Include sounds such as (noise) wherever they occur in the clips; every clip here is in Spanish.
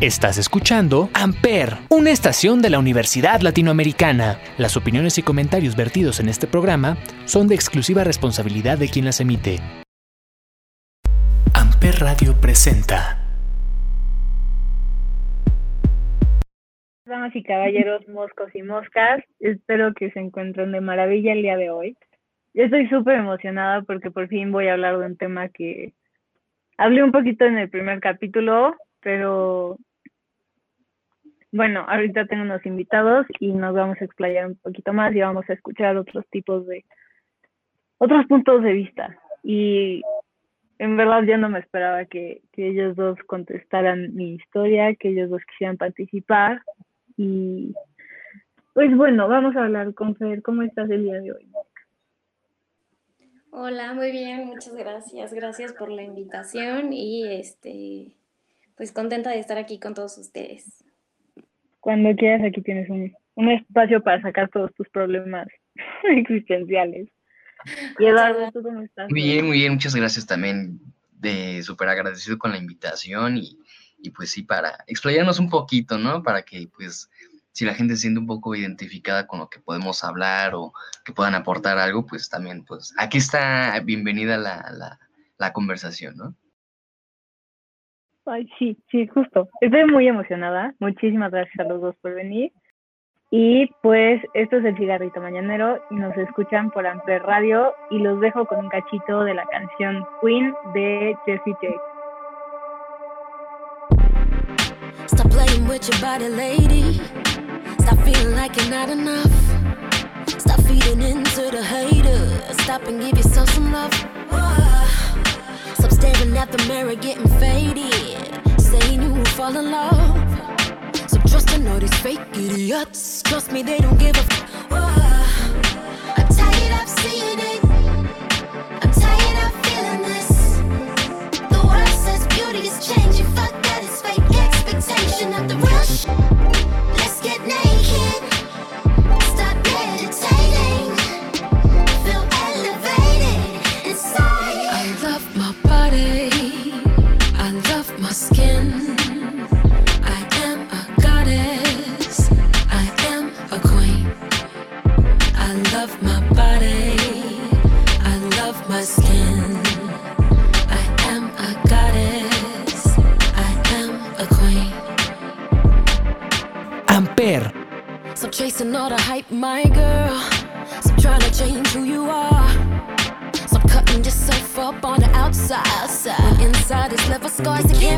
Estás escuchando Amper, una estación de la Universidad Latinoamericana. Las opiniones y comentarios vertidos en este programa son de exclusiva responsabilidad de quien las emite. Amper Radio presenta. Damas y caballeros, moscos y moscas, espero que se encuentren de maravilla el día de hoy. Yo estoy súper emocionada porque por fin voy a hablar de un tema que hablé un poquito en el primer capítulo, pero bueno, ahorita tengo unos invitados y nos vamos a explayar un poquito más y vamos a escuchar otros tipos de, otros puntos de vista. Y en verdad yo no me esperaba que, que ellos dos contestaran mi historia, que ellos dos quisieran participar. Y pues bueno, vamos a hablar con Fer. ¿Cómo estás el día de hoy? Hola, muy bien, muchas gracias. Gracias por la invitación y este pues contenta de estar aquí con todos ustedes. Cuando quieras, aquí tienes un, un espacio para sacar todos tus problemas (laughs) existenciales. (laughs) Y Eduardo, ¿tú cómo estás? Muy bien, muy bien, muchas gracias también. De súper agradecido con la invitación y, y pues sí, para explayarnos un poquito, ¿no? Para que pues si la gente se siente un poco identificada con lo que podemos hablar o que puedan aportar algo, pues también, pues aquí está bienvenida la, la, la conversación, ¿no? Ay, sí, sí, justo. Estoy muy emocionada. Muchísimas gracias a los dos por venir. Y pues esto es el cigarrito mañanero y nos escuchan por Amper Radio y los dejo con un cachito de la canción Queen de Jessie J. Stop playing with your body, lady. Stop feeling like you're not enough. Stop feeding into the haters. Stop and give yourself some love. Staring at the mirror, getting faded. Saying you fall in love. So trusting all these fake idiots. Trust me, they don't give a f. I'm tired of seeing it.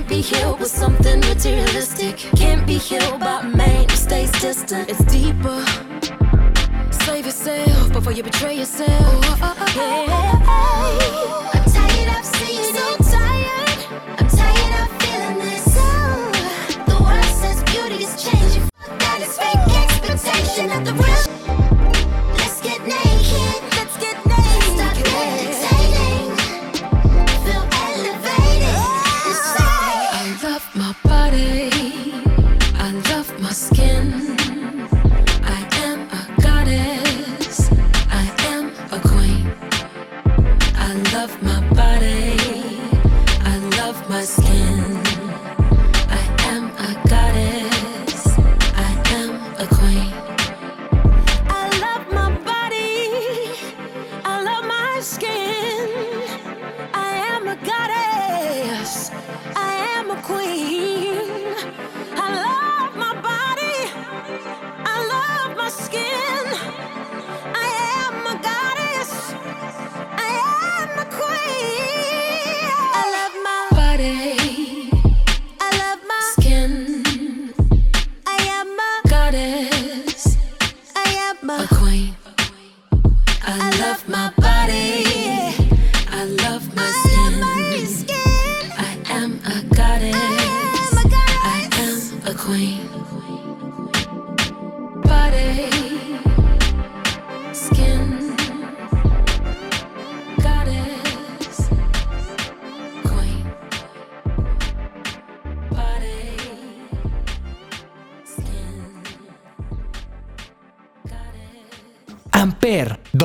Can't be healed with something materialistic. Can't be healed by man who stays distant. It's deeper. Save yourself before you betray yourself. I'm tired of seeing so tired. I'm tired of feeling this. The world says beauty is changing. That is fake expectation of the real.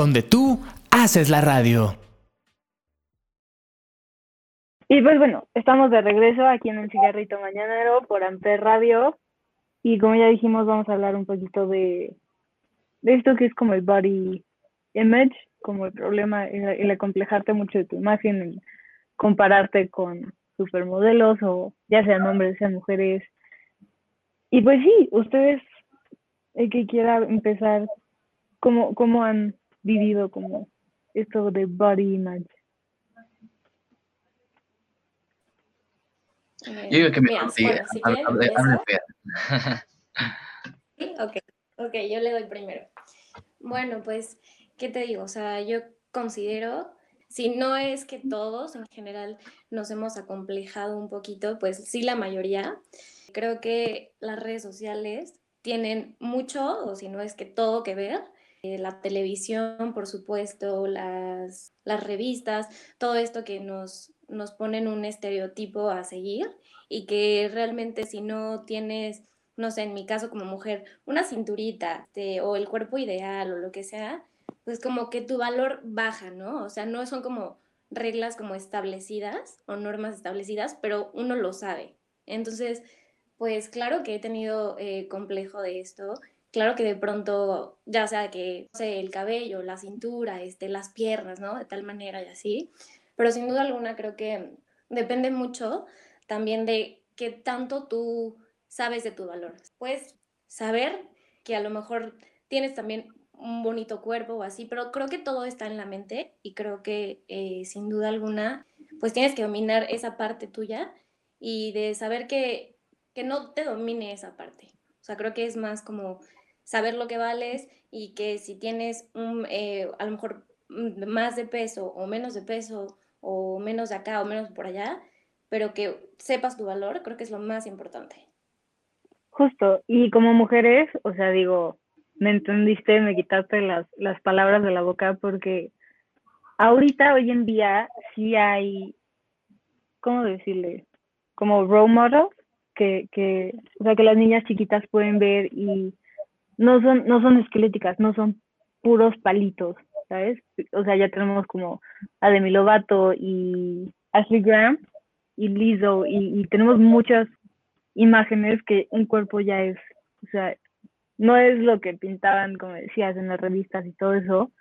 Donde tú haces la radio. Y pues bueno, estamos de regreso aquí en el Cigarrito Mañanero por Amper Radio. Y como ya dijimos, vamos a hablar un poquito de, de esto que es como el body image, como el problema, el, el acomplejarte mucho de tu imagen, el compararte con supermodelos o ya sean hombres, sean mujeres. Y pues sí, ustedes, el que quiera empezar, ¿cómo, cómo han vivido como esto de body image? Eh, Yo digo que. Sí, Ok, ok, yo le doy primero. Bueno, pues, ¿qué te digo? O sea, yo considero, si no es que todos en general nos hemos acomplejado un poquito, pues sí la mayoría. Creo que las redes sociales tienen mucho, o si no es que todo que ver. Eh, la televisión, por supuesto, las, las revistas, todo esto que nos, nos ponen un estereotipo a seguir y que realmente si no tienes no sé, en mi caso como mujer, una cinturita este, o el cuerpo ideal o lo que sea, pues como que tu valor baja, ¿no? O sea, no son como reglas como establecidas o normas establecidas, pero uno lo sabe. Entonces, pues claro que he tenido eh, complejo de esto. Claro que de pronto, ya sea que, el cabello, la cintura, este, las piernas, ¿no? De tal manera y así. Pero sin duda alguna creo que depende mucho también de qué tanto tú sabes de tu valor. Puedes saber que a lo mejor tienes también un bonito cuerpo o así, pero creo que todo está en la mente y creo que eh, sin duda alguna, pues tienes que dominar esa parte tuya y de saber que, que no te domine esa parte. O sea, creo que es más como saber lo que vales y que si tienes un, eh, a lo mejor mm, más de peso o menos de peso o menos de acá o menos por allá, pero que sepas tu valor, creo que es lo más importante. Justo, y como mujeres, o sea, digo, me entendiste, me quitaste las, las palabras de la boca porque ahorita, hoy en día, sí hay, ¿cómo decirle? Como role models que, que, o sea, que las niñas chiquitas pueden ver y no son, no son esqueléticas, no son puros palitos, ¿sabes? O sea, ya tenemos como a Demi Lovato y Ashley Graham y Lizzo y, y tenemos muchas imágenes que un cuerpo ya es, o sea, no es lo que pintaban, como decías, en las revistas y todo eso,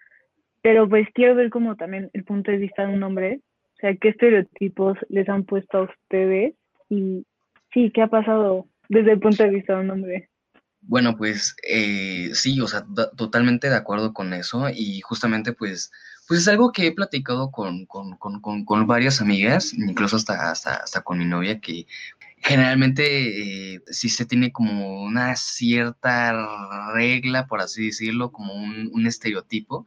pero pues quiero ver como también el punto de vista de un hombre, o sea, qué estereotipos les han puesto a ustedes y sí, qué ha pasado desde el punto de vista de un hombre. Bueno, pues eh, sí, o sea, totalmente de acuerdo con eso y justamente pues, pues es algo que he platicado con, con, con, con, varias amigas, incluso hasta, hasta, hasta con mi novia, que generalmente eh, sí se tiene como una cierta regla, por así decirlo, como un, un estereotipo.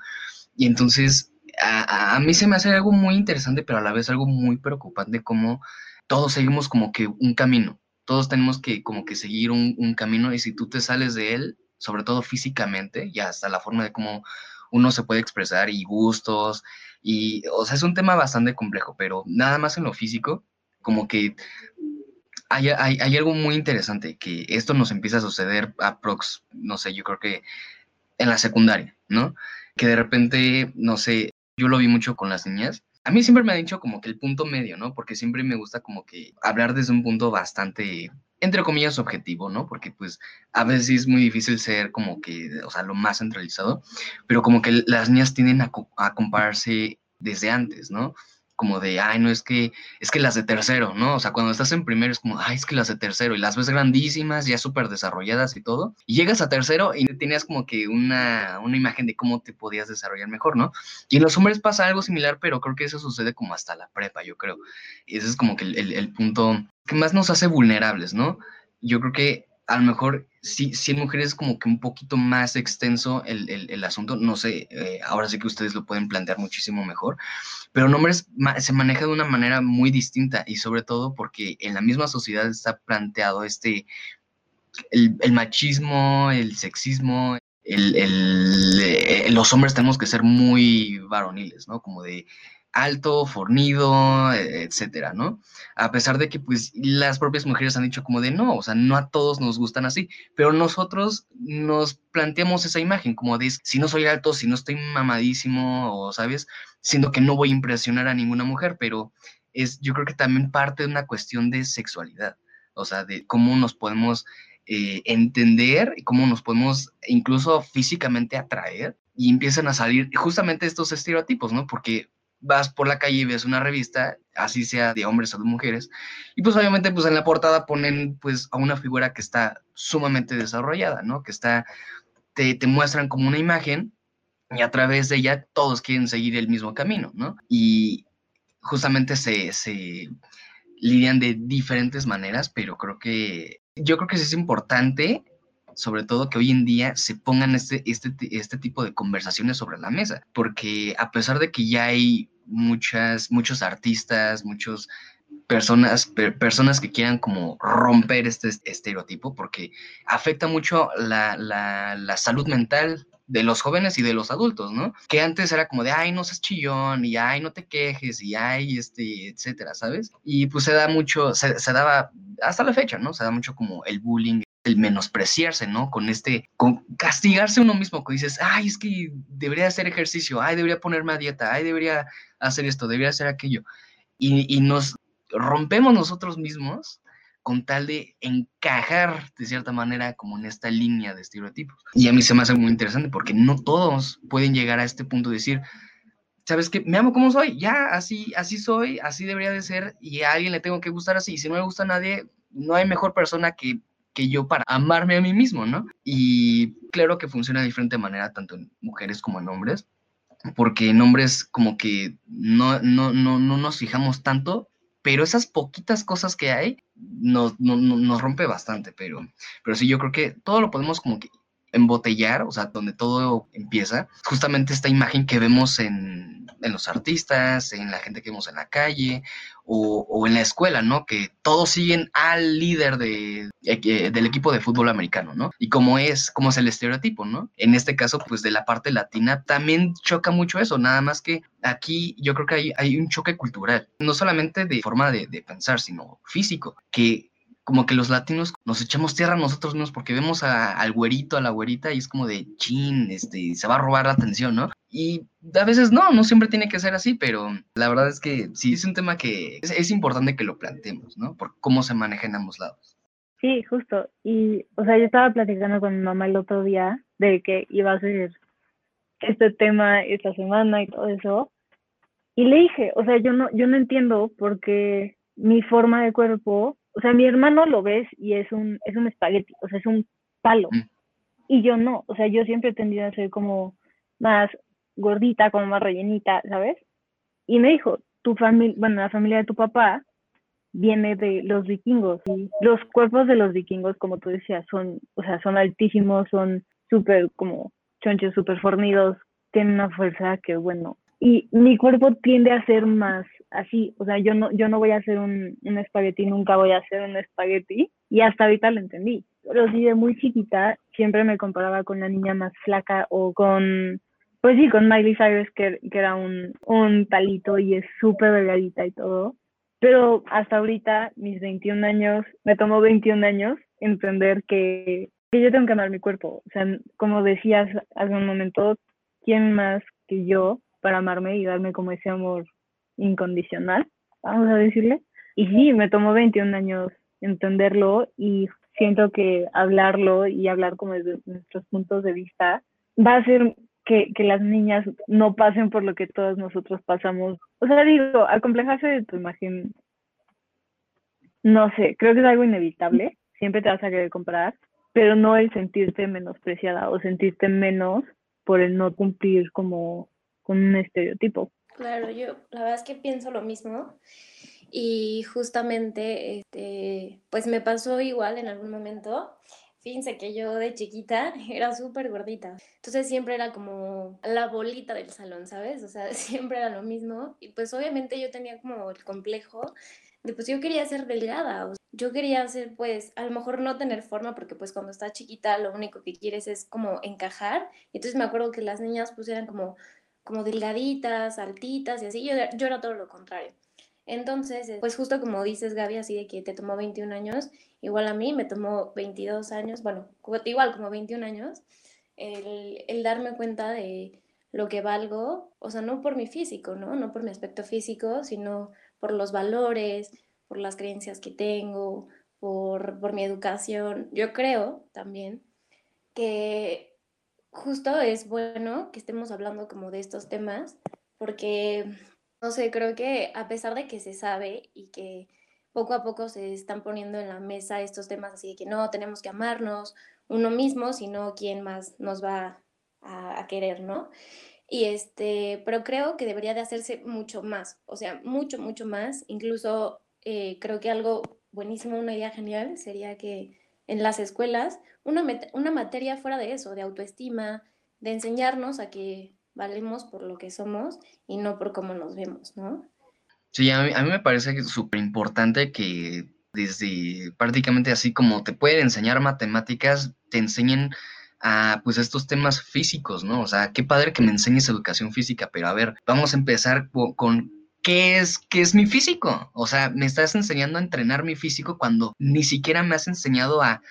Y entonces a- a mí se me hace algo muy interesante, pero a la vez algo muy preocupante como todos seguimos como que un camino todos tenemos que como que seguir un, camino y si tú te sales de él, sobre todo físicamente, y hasta la forma de cómo uno se puede expresar y gustos, y, o sea, es un tema bastante complejo, pero nada más en lo físico, como que hay, hay, hay algo muy interesante, que esto nos empieza a suceder aprox, no sé, yo creo que en la secundaria, ¿no? Que de repente, no sé, yo lo vi mucho con las niñas, a mí siempre me ha dicho como que el punto medio, ¿no? Porque siempre me gusta como que hablar desde un punto bastante, entre comillas, objetivo, ¿no? Porque pues a veces es muy difícil ser como que, o sea, lo más centralizado, pero como que las niñas tienden a, a compararse desde antes, ¿no? Como de, ay, no, es que, es que las de tercero, ¿no? O sea, cuando estás en primero es como, ay, es que las de tercero, y las ves grandísimas, ya súper desarrolladas y todo, y llegas a tercero y tenías como que una, una imagen de cómo te podías desarrollar mejor, ¿no? Y en los hombres pasa algo similar, pero creo que eso sucede como hasta la prepa, yo creo. Y ese es como que el, el- el punto que más nos hace vulnerables, ¿no? Yo creo que a lo mejor sí, sí en mujeres es como que un poquito más extenso el, el- asunto, no sé, eh, ahora sí que ustedes lo pueden plantear muchísimo mejor, pero en hombres se maneja de una manera muy distinta y sobre todo porque en la misma sociedad está planteado este, el, el machismo, el sexismo, el, el, eh, los hombres tenemos que ser muy varoniles, ¿no? Como de alto, fornido, eh, etcétera, ¿no? A pesar de que, pues, las propias mujeres han dicho como de no, o sea, no a todos nos gustan así, pero nosotros nos planteamos esa imagen como de si no soy alto, si no estoy mamadísimo, o, ¿sabes? Siendo que no voy a impresionar a ninguna mujer, pero es yo creo que también parte de una cuestión de sexualidad, o sea, de cómo nos podemos eh, entender y cómo nos podemos incluso físicamente atraer y empiezan a salir justamente estos estereotipos, ¿no? Porque vas por la calle y ves una revista, así sea de hombres o de mujeres, y pues obviamente pues en la portada ponen pues a una figura que está sumamente desarrollada, ¿no? Que está, te, te muestran como una imagen y a través de ella todos quieren seguir el mismo camino, ¿no? Y justamente se, se lidian de diferentes maneras, pero creo que yo creo que sí es importante sobre todo que hoy en día se pongan este, este, este tipo de conversaciones sobre la mesa, porque a pesar de que ya hay muchas, muchos artistas, muchos personas, personas que quieran como romper este estereotipo, porque afecta mucho la, la, la, salud mental de los jóvenes y de los adultos, ¿no? Que antes era como de, ay, no seas chillón, y ay, no te quejes, y ay, este, etcétera, ¿sabes? Y pues se da mucho, se, se daba, hasta la fecha, ¿no? Se da mucho como el bullying el menospreciarse, ¿no? Con este, con castigarse uno mismo, que dices, ay, es que debería hacer ejercicio, ay, debería ponerme a dieta, ay, debería hacer esto, debería hacer aquello. Y, nos rompemos nosotros mismos con tal de encajar de cierta manera como en esta línea de estereotipos. Y a mí se me hace muy interesante porque no todos pueden llegar a este punto de decir, ¿sabes qué? Me amo como soy, ya, así, así soy, así debería de ser y a alguien le tengo que gustar así. Y si no me gusta a nadie, no hay mejor persona que que yo para amarme a mí mismo, ¿no? Y claro que funciona de diferente manera tanto en mujeres como en hombres, porque en hombres como que no, no, no, no nos fijamos tanto, pero esas poquitas cosas que hay nos, nos rompe bastante, pero, pero sí, yo creo que todo lo podemos como que embotellar, o sea, donde todo empieza, justamente esta imagen que vemos en, en los artistas, en la gente que vemos en la calle o, en la escuela, ¿no? Que todos siguen al líder de, eh, del equipo de fútbol americano, ¿no? Y cómo es, cómo es el estereotipo, ¿no? En este caso, pues de la parte latina también choca mucho eso, nada más que aquí yo creo que hay, hay un choque cultural, no solamente de forma de, de pensar, sino físico, que como que los latinos nos echamos tierra nosotros mismos porque vemos al güerito, a la güerita y es como de chin, este, se va a robar la atención, ¿no? Y a veces no, no siempre tiene que ser así, pero la verdad es que sí es un tema que es, importante que lo planteemos, ¿no? Por cómo se maneja en ambos lados. Sí, justo. Y, o sea, yo estaba platicando con mi mamá el otro día de que iba a ser este tema esta semana y todo eso. Y le dije, o sea, yo no, yo no entiendo por qué mi forma de cuerpo o sea, mi hermano lo ves y es un, es un espagueti, o sea, es un palo. Mm. Y yo no, o sea, yo siempre he tendido a ser como más gordita, como más rellenita, ¿sabes? Y me dijo, tu familia, bueno, la familia de tu papá viene de los vikingos. Y los cuerpos de los vikingos, como tú decías, son, o sea, son altísimos, son súper como chonchos, súper fornidos, tienen una fuerza que, bueno, y mi cuerpo tiende a ser más así, o sea, yo no, yo no voy a hacer un, un espagueti, nunca voy a hacer un espagueti, y hasta ahorita lo entendí. Pero sí, de muy chiquita siempre me comparaba con la niña más flaca o con, pues sí, con Miley Cyrus, que, que era un, un palito y es súper delgadita y todo. Pero hasta ahorita, mis 21 años, me tomó 21 años entender que, que yo tengo que amar mi cuerpo. O sea, como decías hace un momento, ¿quién más que yo para amarme y darme como ese amor incondicional, vamos a decirle. Y sí, me tomó 21 años entenderlo y siento que hablarlo y hablar como desde nuestros puntos de vista va a hacer que, que, las niñas no pasen por lo que todos nosotros pasamos. O sea, digo, acomplejarse de tu imagen, no sé, creo que es algo inevitable, siempre te vas a querer comprar, pero no el sentirte menospreciada o sentirte menos por el no cumplir como con un estereotipo. Claro, yo la verdad es que pienso lo mismo y justamente, este, pues me pasó igual en algún momento. Fíjense que yo de chiquita (laughs) era súper gordita, entonces siempre era como la bolita del salón, ¿sabes? O sea, (laughs) siempre era lo mismo y pues obviamente yo tenía como el complejo de pues yo quería ser delgada, yo quería ser pues a lo mejor no tener forma porque pues cuando estás chiquita lo único que quieres es como encajar, entonces me acuerdo que las niñas pues eran como como delgaditas, altitas y así. Yo, yo era todo lo contrario. Entonces, eh, pues justo como dices, Gaby, así de que te tomó 21 años, igual a mí me tomó 22 años, bueno, igual como 21 años, el, el, darme cuenta de lo que valgo, o sea, no por mi físico, ¿no? No por mi aspecto físico, sino por los valores, por las creencias que tengo, por, por mi educación. Yo creo también que justo es bueno que estemos hablando como de estos temas, porque, no sé, creo que a pesar de que se sabe y que poco a poco se están poniendo en la mesa estos temas así de que no tenemos que amarnos uno mismo, sino quién más nos va a, querer, ¿no? Y este, pero creo que debería de hacerse mucho más, o sea, mucho, mucho más. Incluso eh, creo que algo buenísimo, una idea genial sería que en las escuelas una, una materia fuera de eso, de autoestima, de enseñarnos a que valemos por lo que somos y no por cómo nos vemos, ¿no? Sí, a mí, a mí me parece súper importante que desde prácticamente así como te pueden enseñar matemáticas, te enseñen a pues estos temas físicos, ¿no? O sea, qué padre que me enseñes educación física, pero a ver, vamos a empezar con, ¿qué es, qué es mi físico? O sea, me estás enseñando a entrenar mi físico cuando ni siquiera me has enseñado a,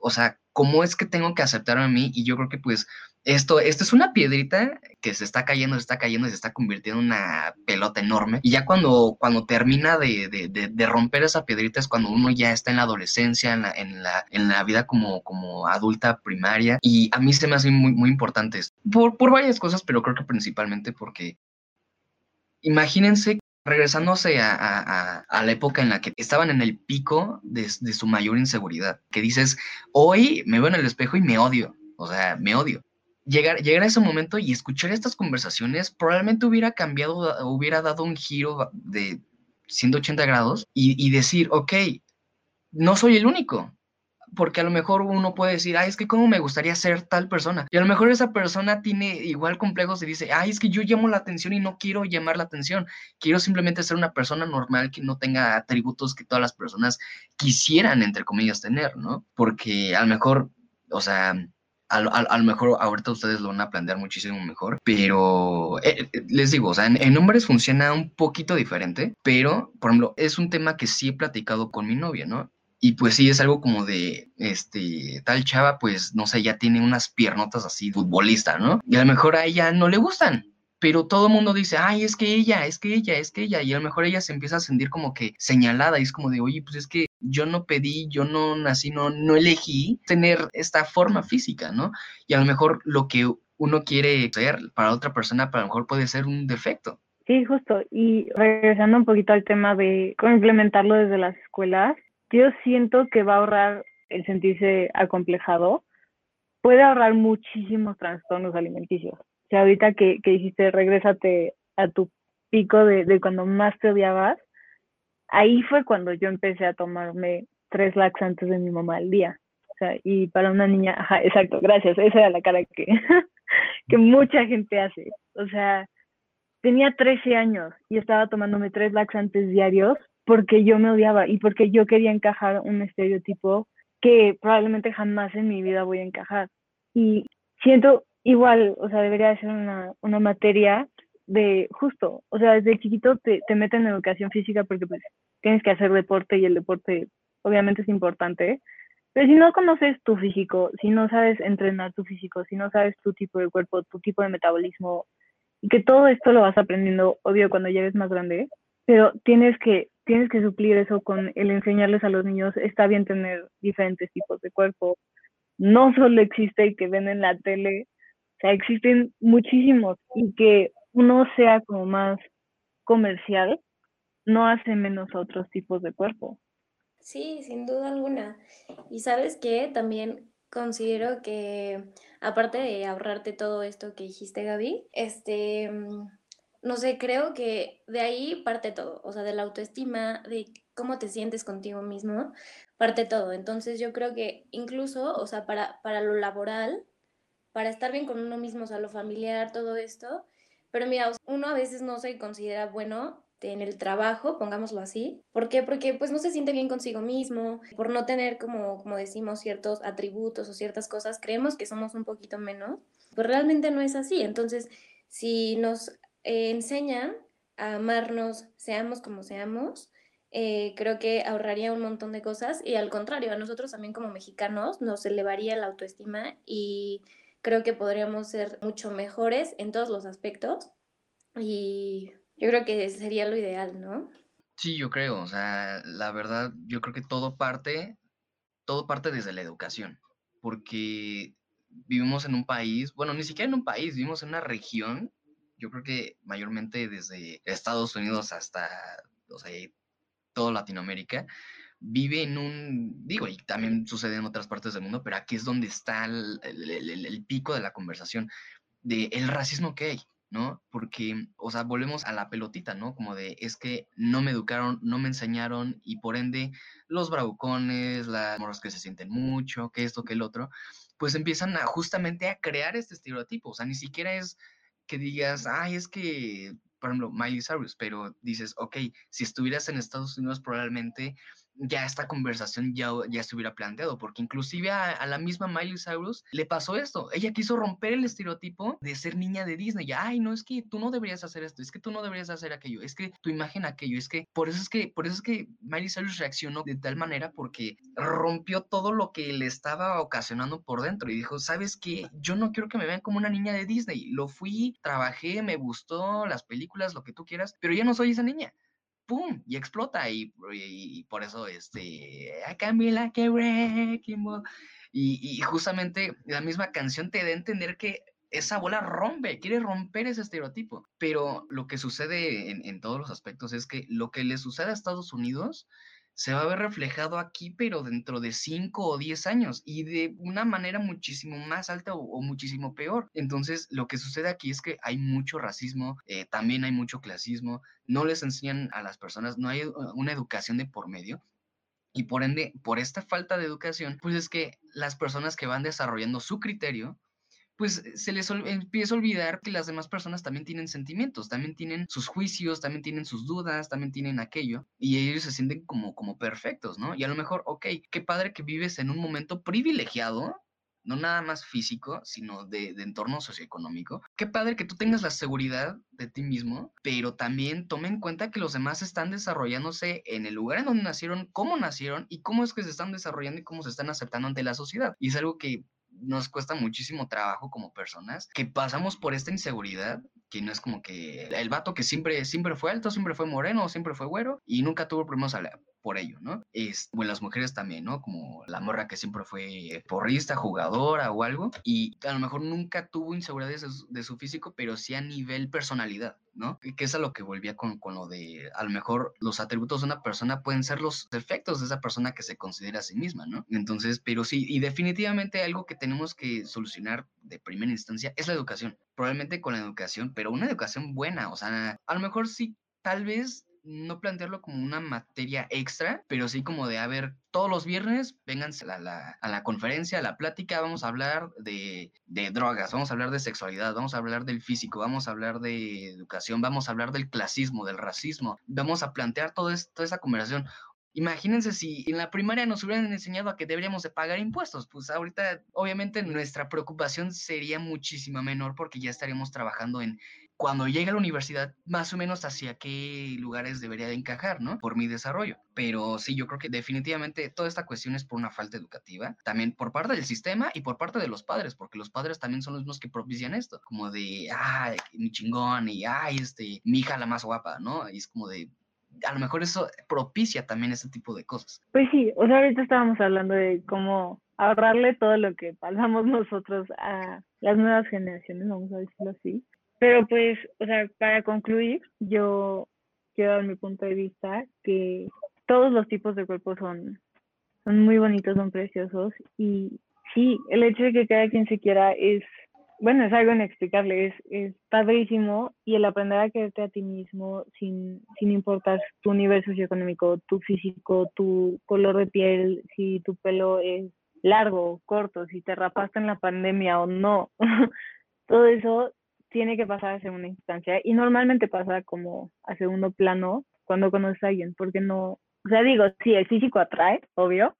o sea, cómo es que tengo que aceptarme a mí y yo creo que pues esto, esto es una piedrita que se está cayendo, se está cayendo y se está convirtiendo en una pelota enorme. Y ya cuando, cuando termina de, de, de, romper esa piedrita es cuando uno ya está en la adolescencia, en la, en la, en la vida como, como adulta primaria. Y a mí se me hace muy, muy importante por, por varias cosas, pero creo que principalmente porque imagínense regresándose a, la época en la que estaban en el pico de, de, su mayor inseguridad, que dices, hoy me veo en el espejo y me odio, o sea, me odio. Llegar, llegar a ese momento y escuchar estas conversaciones probablemente hubiera cambiado, hubiera dado un giro de 180 grados y, y decir, ok, no soy el único, porque a lo mejor uno puede decir, ay, es que cómo me gustaría ser tal persona. Y a lo mejor esa persona tiene igual complejos y dice, ay, es que yo llamo la atención y no quiero llamar la atención. Quiero simplemente ser una persona normal que no tenga atributos que todas las personas quisieran, entre comillas, tener, ¿no? Porque a lo mejor, o sea, a, lo mejor ahorita ustedes lo van a plantear muchísimo mejor, pero eh, eh, les digo, o sea, en, hombres funciona un poquito diferente, pero, por ejemplo, es un tema que sí he platicado con mi novia, ¿no? Y pues sí, es algo como de, este, tal chava, pues, no sé, ya tiene unas piernotas así, futbolista, ¿no? Y a lo mejor a ella no le gustan, pero todo el mundo dice, ay, es que ella, es que ella, es que ella, y a lo mejor ella se empieza a sentir como que señalada, y es como de, oye, pues es que yo no pedí, yo no nací, no, no elegí tener esta forma física, ¿no? Y a lo mejor lo que uno quiere ser para otra persona, para lo mejor puede ser un defecto. Sí, justo. Y regresando un poquito al tema de cómo implementarlo desde las escuelas, yo siento que va a ahorrar el sentirse acomplejado, puede ahorrar muchísimos trastornos alimenticios. O sea, ahorita que, que dijiste, regrésate a tu pico de, de cuando más te odiabas, ahí fue cuando yo empecé a tomarme tres laxantes de mi mamá al día. O sea, y para una niña, ajá, exacto, gracias, esa era la cara que, (laughs) que mucha gente hace. O sea, tenía 13 años y estaba tomándome tres laxantes diarios porque yo me odiaba y porque yo quería encajar un estereotipo que probablemente jamás en mi vida voy a encajar. Y siento igual, o sea, debería ser una, una materia de justo, o sea, desde chiquito te, te meten en educación física porque pues tienes que hacer deporte y el deporte obviamente es importante, pero si no conoces tu físico, si no sabes entrenar tu físico, si no sabes tu tipo de cuerpo, tu tipo de metabolismo, y que todo esto lo vas aprendiendo, obvio, cuando ya eres más grande, pero tienes que, tienes que suplir eso con el enseñarles a los niños, está bien tener diferentes tipos de cuerpo, no solo existe el que ven en la tele, o sea, existen muchísimos y que uno sea como más comercial, no hace menos a otros tipos de cuerpo. Sí, sin duda alguna. Y sabes qué, también considero que aparte de ahorrarte todo esto que dijiste, Gaby, este, mm, no sé, creo que de ahí parte todo, o sea, de la autoestima, de cómo te sientes contigo mismo, parte todo. Entonces yo creo que incluso, o sea, para, para lo laboral, para estar bien con uno mismo, o sea, lo familiar, todo esto, pero mira, uno a veces no se considera bueno en el trabajo, pongámoslo así. ¿Por qué? Porque pues no se siente bien consigo mismo, por no tener como, como decimos ciertos atributos o ciertas cosas, creemos que somos un poquito menos, pues realmente no es así. Entonces, si nos eh, enseñan a amarnos, seamos como seamos, eh, creo que ahorraría un montón de cosas y al contrario, a nosotros también como mexicanos nos elevaría la autoestima y creo que podríamos ser mucho mejores en todos los aspectos y yo creo que sería lo ideal, ¿no? Sí, yo creo, o sea, la verdad, yo creo que todo parte, todo parte desde la educación, porque vivimos en un país, bueno, ni siquiera en un país, vivimos en una región, yo creo que mayormente desde Estados Unidos hasta, o sea, toda Latinoamérica, vive en un, digo, y también sucede en otras partes del mundo, pero aquí es donde está el, el pico de la conversación, de el racismo que hay. ¿no? Porque, o sea, volvemos a la pelotita, ¿no? Como de, es que no me educaron, no me enseñaron y por ende los bravucones, las morras que se sienten mucho, que esto, que el otro, pues empiezan a justamente a crear este estereotipo, o sea, ni siquiera es que digas, ay, es que, por ejemplo, Miley Cyrus, pero dices, ok, si estuvieras en Estados Unidos probablemente ya esta conversación ya, ya se hubiera planteado, porque inclusive a, la misma Miley Cyrus le pasó esto. Ella quiso romper el estereotipo de ser niña de Disney. Ya, ay, no, es que tú no deberías hacer esto, es que tú no deberías hacer aquello, es que tu imagen aquello, es que por eso es que, por eso es que Miley Cyrus reaccionó de tal manera porque rompió todo lo que le estaba ocasionando por dentro y dijo, ¿sabes qué? Yo no quiero que me vean como una niña de Disney. Lo fui, trabajé, me gustó las películas, lo que tú quieras, pero ya no soy esa niña. Y explota y, por eso este a que y, y justamente la misma canción te da a entender que esa bola rompe, quiere romper ese estereotipo. Pero lo que sucede en, en, todos los aspectos es que lo que le sucede a Estados Unidos se va a ver reflejado aquí, pero dentro de 5 o 10 años y de una manera muchísimo más alta o, muchísimo peor. Entonces, lo que sucede aquí es que hay mucho racismo, eh, también hay mucho clasismo, no les enseñan a las personas, no hay uh, una educación de por medio. Y por ende, por esta falta de educación, pues es que las personas que van desarrollando su criterio, pues eh, se les empieza a olvidar que las demás personas también tienen sentimientos, también tienen sus juicios, también tienen sus dudas, también tienen aquello, y ellos se sienten como, como perfectos, ¿no? Y a lo mejor, ok, qué padre que vives en un momento privilegiado, no nada más físico, sino de, entorno socioeconómico. Qué padre que tú tengas la seguridad de ti mismo, pero también tome en cuenta que los demás están desarrollándose en el lugar en donde nacieron, cómo nacieron y cómo es que se están desarrollando y cómo se están aceptando ante la sociedad. Y es algo que nos cuesta muchísimo trabajo como personas, que pasamos por esta inseguridad, que no es como que el vato que siempre, siempre fue alto, siempre fue moreno, siempre fue güero y nunca tuvo problemas por ello, ¿no? Es, bueno, las mujeres también, ¿no? Como la morra que siempre fue porrista, jugadora o algo, y a lo mejor nunca tuvo inseguridades de su, físico, pero sí a nivel personalidad, ¿no? Que es a lo que volvía con, con lo de, a lo mejor los atributos de una persona pueden ser los defectos de esa persona que se considera a sí misma, ¿no? Entonces, pero sí, y definitivamente algo que tenemos que solucionar de primera instancia es la educación. Probablemente con la educación, pero una educación buena, o sea, a lo mejor sí, tal vez no plantearlo como una materia extra, pero sí como de, a ver, todos los viernes vénganse a la, a la conferencia, a la plática, vamos a hablar de, de, drogas, vamos a hablar de sexualidad, vamos a hablar del físico, vamos a hablar de educación, vamos a hablar del clasismo, del racismo, vamos a plantear todo esto, toda esa conversación. Imagínense si en la primaria nos hubieran enseñado a que deberíamos de pagar impuestos, pues ahorita obviamente nuestra preocupación sería muchísima menor porque ya estaríamos trabajando en cuando llegue a la universidad más o menos hacia qué lugares debería de encajar, ¿no? Por mi desarrollo. Pero sí, yo creo que definitivamente toda esta cuestión es por una falta educativa, también por parte del sistema y por parte de los padres, porque los padres también son los mismos que propician esto, como de, ay, mi chingón y, ay, este, mi hija la más guapa, ¿no? Y es como de, a lo mejor eso propicia también ese tipo de cosas. Pues sí, o sea, ahorita estábamos hablando de cómo ahorrarle todo lo que pasamos (laughs) nosotros a las nuevas generaciones, vamos a decirlo así. Pero pues, o sea, para concluir, yo quiero dar mi punto de vista que todos los tipos de cuerpos son, son muy bonitos, son preciosos y sí, el hecho de que cada quien se quiera es bueno, es algo inexplicable, es, es padrísimo y el aprender a quererte a ti mismo sin, sin importar tu nivel socioeconómico, tu físico, tu color de piel, si tu pelo es largo, corto, si te rapaste en la pandemia o no, (laughs) todo eso tiene que pasar a segunda instancia y normalmente pasa como a segundo plano cuando conoces a alguien, porque no, o sea, digo, sí, el físico atrae, obvio,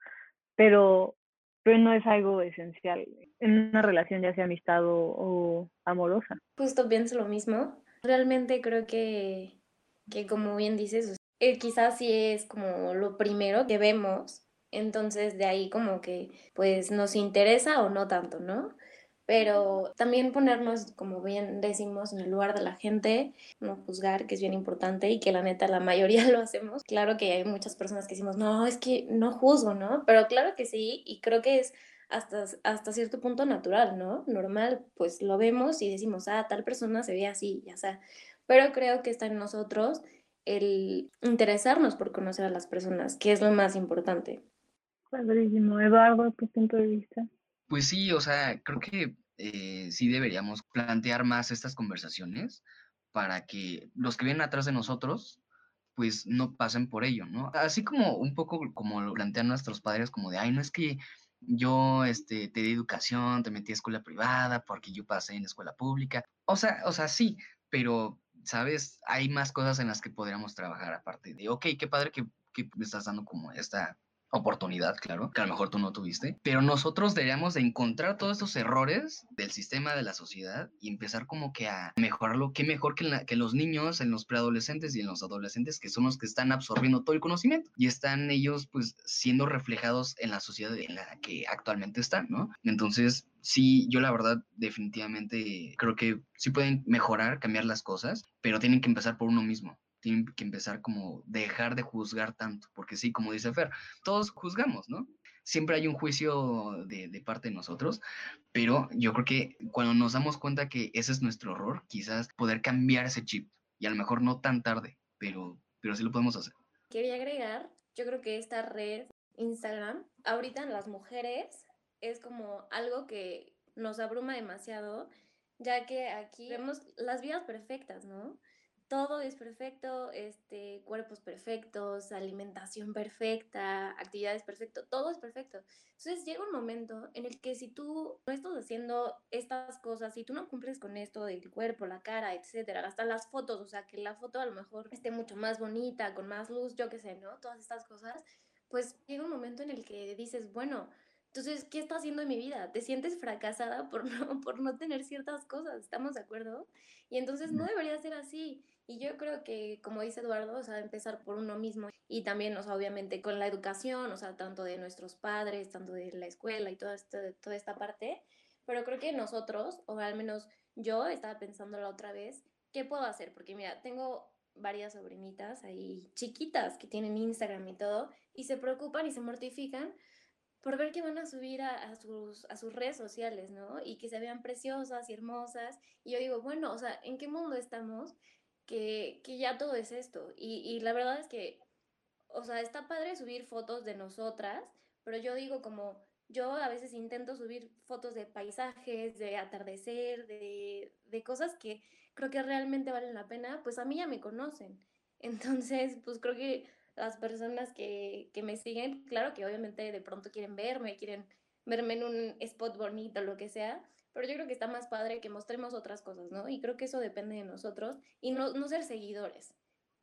pero pero no es algo esencial en una relación ya sea amistad o, amorosa. Justo pienso lo mismo. Realmente creo que, que como bien dices, eh, quizás sí es como lo primero que vemos, entonces de ahí como que pues nos interesa o no tanto, ¿no? Pero también ponernos, como bien decimos, en el lugar de la gente, no juzgar, que es bien importante y que la neta la mayoría (laughs) lo hacemos. Claro que hay muchas personas que decimos, no, es que no juzgo, ¿no? Pero claro que sí, y creo que es hasta, hasta cierto punto natural, ¿no? Normal, pues lo vemos y decimos, ah, tal persona se ve así, ya sea. Pero creo que está en nosotros el interesarnos por conocer a las personas, que es lo más importante. Padrísimo. Eduardo, tu punto de vista. Pues sí, o sea, creo que eh, sí deberíamos plantear más estas conversaciones para que los que vienen atrás de nosotros pues no pasen por ello, ¿no? Así como un poco como lo plantean nuestros padres, como de, ay, no es que yo este, te di educación, te metí a escuela privada porque yo pasé en escuela pública. O sea, o sea, sí, pero, ¿sabes? Hay más cosas en las que podríamos trabajar aparte de, ok, qué padre que, que estás dando como esta oportunidad, claro, que a lo mejor tú no tuviste, pero nosotros deberíamos de encontrar todos estos errores del sistema de la sociedad y empezar como que a mejorarlo, qué mejor que, que los niños, en los preadolescentes y en los adolescentes, que son los que están absorbiendo todo el conocimiento y están ellos pues siendo reflejados en la sociedad en la que actualmente están, ¿no? Entonces, sí, yo la verdad definitivamente creo que sí pueden mejorar, cambiar las cosas, pero tienen que empezar por uno mismo tienen que empezar como dejar de juzgar tanto, porque sí, como dice Fer, todos juzgamos, ¿no? Siempre hay un juicio de, parte de nosotros, pero yo creo que cuando nos damos cuenta que ese es nuestro error, quizás poder cambiar ese chip, y a lo mejor no tan tarde, pero, pero sí lo podemos hacer. Quería agregar, yo creo que esta red, Instagram, ahorita en las mujeres es como algo que nos abruma demasiado, ya que aquí vemos las vidas perfectas, ¿no? Todo es perfecto, este, cuerpos perfectos, alimentación perfecta, actividades perfectas, todo es perfecto. Entonces llega un momento en el que si tú no estás haciendo estas cosas, si tú no cumples con esto del cuerpo, la cara, etcétera, hasta las fotos, o sea, que la foto a lo mejor esté mucho más bonita, con más luz, yo qué sé, ¿no? Todas estas cosas, pues llega un momento en el que dices, bueno, entonces, ¿qué está haciendo en mi vida? Te sientes fracasada por (laughs) no, por no tener ciertas cosas, ¿estamos de acuerdo? Y entonces no debería ser así. Y yo creo que, como dice Eduardo, o sea, empezar por uno mismo y también, o sea, obviamente con la educación, o sea, tanto de nuestros padres, tanto de la escuela y toda, esta, toda esta parte. Pero creo que nosotros, o al menos yo estaba pensando la otra vez, ¿qué puedo hacer? Porque mira, tengo varias sobrinitas ahí chiquitas que tienen Instagram y todo y se preocupan y se mortifican por ver que van a subir a, sus, a sus redes sociales, ¿no? Y que se vean preciosas y hermosas. Y yo digo, bueno, o sea, ¿en qué mundo estamos que, ya todo es esto? Y, y, la verdad es que, o sea, está padre subir fotos de nosotras, pero yo digo como, yo a veces intento subir fotos de paisajes, de atardecer, de, de cosas que creo que realmente valen la pena, pues a mí ya me conocen. (laughs) Entonces, pues creo que las personas que, que me siguen, claro que obviamente de pronto quieren verme, quieren verme en un spot bonito, lo que sea, pero yo creo que está más padre que mostremos otras cosas, ¿no? Y creo que eso depende de nosotros y no, no ser seguidores.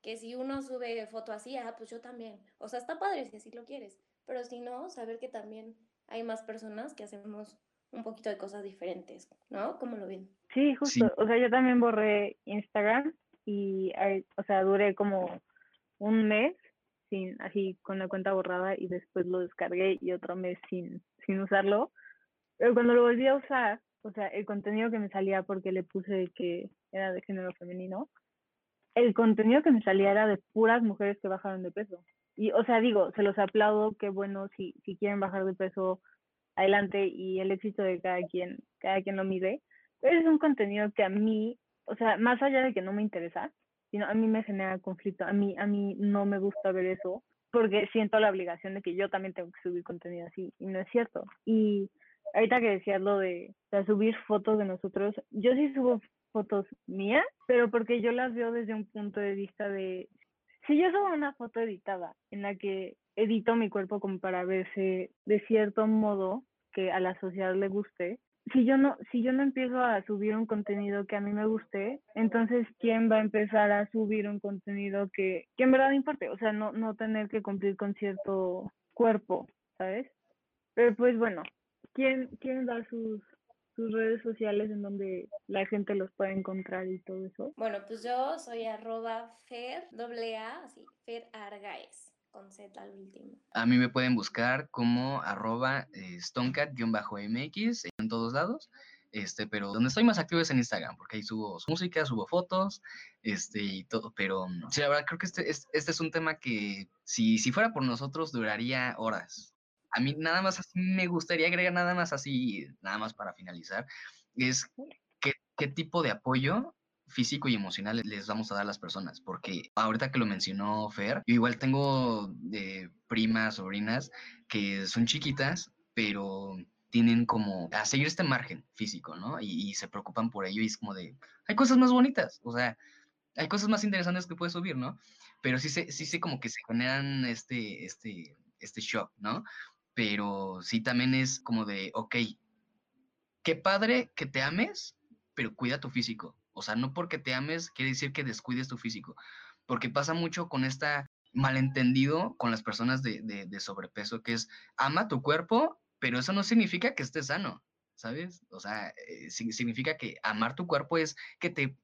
Que si uno sube foto así, ah, pues yo también. O sea, está padre si así lo quieres, pero si no, saber que también hay más personas que hacemos un poquito de cosas diferentes, ¿no? ¿Cómo lo ven? Sí, justo. O sea, yo también borré Instagram y, o sea, duré como un mes sin, así con la cuenta borrada y después lo descargué y otro mes sin, sin usarlo. Pero cuando lo volví a usar, o sea, el contenido que me salía porque le puse que era de género femenino, el contenido que me salía era de puras mujeres que bajaron de peso. Y, o sea, digo, se los aplaudo, qué bueno, si, si quieren bajar de peso, adelante, y el éxito de cada quien, cada quien lo mide. Pero es un contenido que a mí, o sea, más allá de que no me interesa, sino a mí me genera conflicto, a mí, a mí no me gusta ver eso, porque siento la obligación de que yo también tengo que subir contenido así, y no es cierto. Y ahorita que decías lo de, subir fotos de nosotros, yo sí subo fotos mías, pero porque yo las veo desde un punto de vista de, si yo subo una foto editada en la que edito mi cuerpo como para verse de cierto modo que a la sociedad le guste, si yo no, si yo no empiezo a subir un contenido que a mí me guste, entonces quién va a empezar a subir un contenido que, que en verdad importe, o sea, no, no tener que cumplir con cierto cuerpo, ¿sabes? Pero pues bueno, ¿quién, quién da sus, sus redes sociales en donde la gente los puede encontrar y todo eso? Bueno, pues yo soy arroba fer, doble A, así, fer argaes con Z al último. A mí me pueden buscar como arroba eh, stoncat-mx en todos lados. este, pero donde estoy más activo es en Instagram, porque ahí subo música, subo fotos, este, y todo, pero mm, sí, la verdad creo que este, este es un tema que si, si fuera por nosotros duraría horas. A mí nada más así me gustaría agregar nada más así, nada más para finalizar, es qué, qué tipo de apoyo físico y emocional les vamos a dar a las personas, porque ahorita que lo mencionó Fer, yo igual tengo de primas, sobrinas que son chiquitas, pero tienen como a seguir este margen físico, ¿no? Y, se preocupan por ello y es como de, hay cosas más bonitas, o sea, hay cosas más interesantes que puedes subir, ¿no? Pero sí sé, sí sé como que se generan este, este, este shock, ¿no? Pero sí también es como de, ok, qué padre que te ames, pero cuida tu físico. O sea, no porque te ames quiere decir que descuides tu físico, porque pasa mucho con esta malentendido con las personas de, de sobrepeso, que es ama tu cuerpo pero eso no significa que estés sano, ¿sabes? O sea, eh, significa que amar tu cuerpo es que te,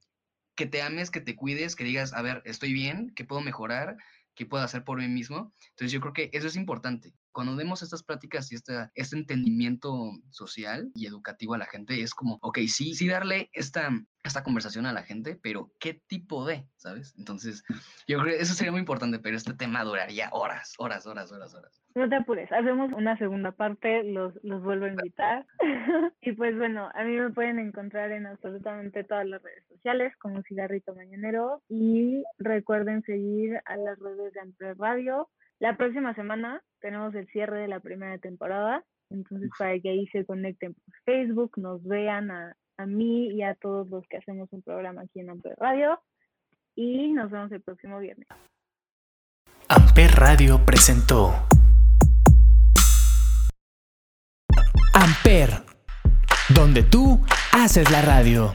que te ames, que te cuides, que digas, a ver, estoy bien, ¿qué puedo mejorar? ¿Qué puedo hacer por mí mismo? Entonces yo creo que eso es importante. Cuando demos estas prácticas y este, este entendimiento social y educativo a la gente, es como, ok, sí, sí darle esta, esta conversación a la gente, pero ¿qué tipo de? ¿Sabes? Entonces, yo creo que eso sería muy importante, pero este tema duraría horas, horas, horas, horas, horas. No te apures, hacemos una segunda parte, los, los vuelvo a invitar. (laughs) y pues bueno, a mí me pueden encontrar en absolutamente todas las redes sociales como Cigarrito Mañanero y recuerden seguir a las redes de Ample Radio. La próxima semana tenemos el cierre de la primera temporada, entonces para que ahí se conecten por Facebook, nos vean a, a mí y a todos los que hacemos un programa aquí en Amper Radio y nos vemos el próximo viernes. Amper Radio presentó Amper, donde tú haces la radio.